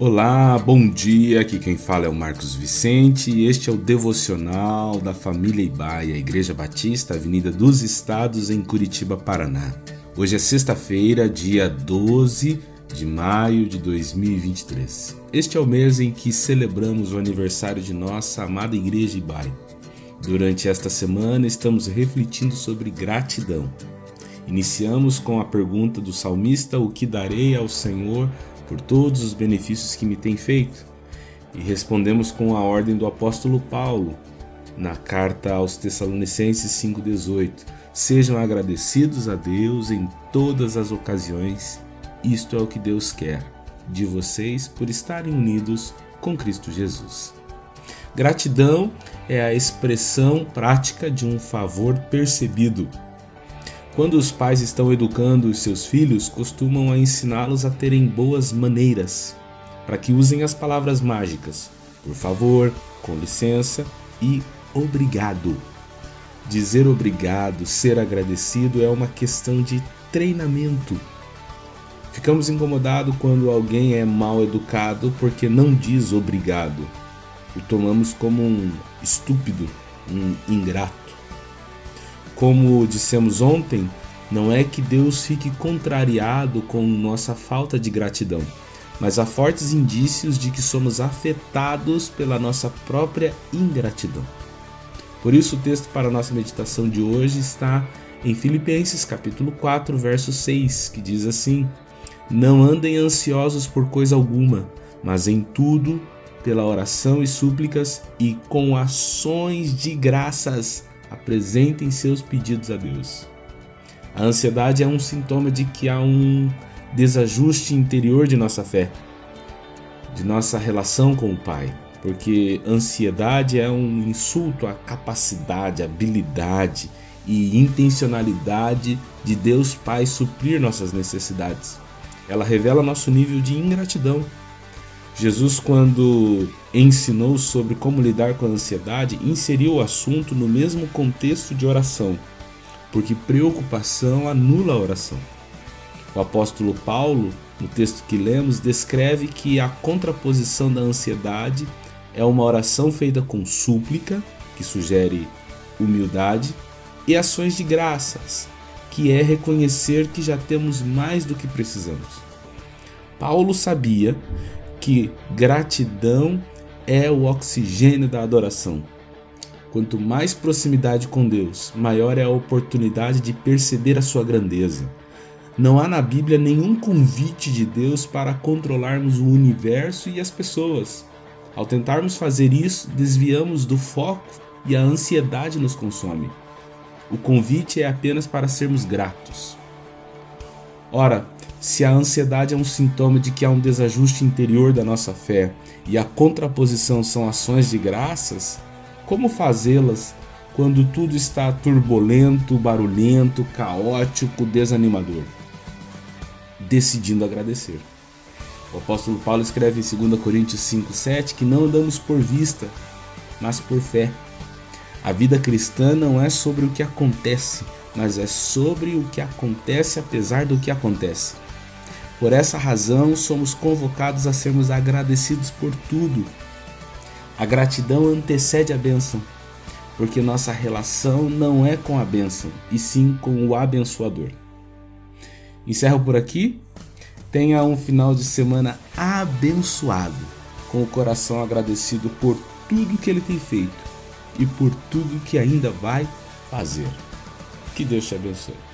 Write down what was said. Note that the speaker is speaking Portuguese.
Olá, bom dia. Aqui quem fala é o Marcos Vicente e este é o devocional da família Ibaia, Igreja Batista, Avenida dos Estados, em Curitiba, Paraná. Hoje é sexta-feira, dia 12 de maio de 2023. Este é o mês em que celebramos o aniversário de nossa amada Igreja Ibaia. Durante esta semana estamos refletindo sobre gratidão. Iniciamos com a pergunta do salmista: O que darei ao Senhor por todos os benefícios que me tem feito. E respondemos com a ordem do apóstolo Paulo, na carta aos Tessalonicenses 5,18: Sejam agradecidos a Deus em todas as ocasiões, isto é o que Deus quer de vocês por estarem unidos com Cristo Jesus. Gratidão é a expressão prática de um favor percebido quando os pais estão educando os seus filhos, costumam ensiná-los a terem boas maneiras, para que usem as palavras mágicas por favor, com licença e obrigado. Dizer obrigado, ser agradecido é uma questão de treinamento. Ficamos incomodados quando alguém é mal educado porque não diz obrigado. O tomamos como um estúpido, um ingrato. Como dissemos ontem, não é que Deus fique contrariado com nossa falta de gratidão, mas há fortes indícios de que somos afetados pela nossa própria ingratidão. Por isso o texto para a nossa meditação de hoje está em Filipenses capítulo 4, verso 6, que diz assim: Não andem ansiosos por coisa alguma, mas em tudo, pela oração e súplicas e com ações de graças, apresentem seus pedidos a Deus. A ansiedade é um sintoma de que há um desajuste interior de nossa fé, de nossa relação com o Pai, porque ansiedade é um insulto à capacidade, habilidade e intencionalidade de Deus Pai suprir nossas necessidades. Ela revela nosso nível de ingratidão. Jesus, quando ensinou sobre como lidar com a ansiedade, inseriu o assunto no mesmo contexto de oração, porque preocupação anula a oração. O apóstolo Paulo, no texto que lemos, descreve que a contraposição da ansiedade é uma oração feita com súplica, que sugere humildade, e ações de graças, que é reconhecer que já temos mais do que precisamos. Paulo sabia que gratidão é o oxigênio da adoração. Quanto mais proximidade com Deus, maior é a oportunidade de perceber a sua grandeza. Não há na Bíblia nenhum convite de Deus para controlarmos o universo e as pessoas. Ao tentarmos fazer isso, desviamos do foco e a ansiedade nos consome. O convite é apenas para sermos gratos. Ora, se a ansiedade é um sintoma de que há um desajuste interior da nossa fé e a contraposição são ações de graças, como fazê-las quando tudo está turbulento, barulhento, caótico, desanimador? Decidindo agradecer. O apóstolo Paulo escreve em 2 Coríntios 5,7 que não andamos por vista, mas por fé. A vida cristã não é sobre o que acontece, mas é sobre o que acontece apesar do que acontece. Por essa razão, somos convocados a sermos agradecidos por tudo. A gratidão antecede a bênção, porque nossa relação não é com a bênção, e sim com o abençoador. Encerro por aqui. Tenha um final de semana abençoado, com o coração agradecido por tudo que ele tem feito e por tudo que ainda vai fazer. Que Deus te abençoe.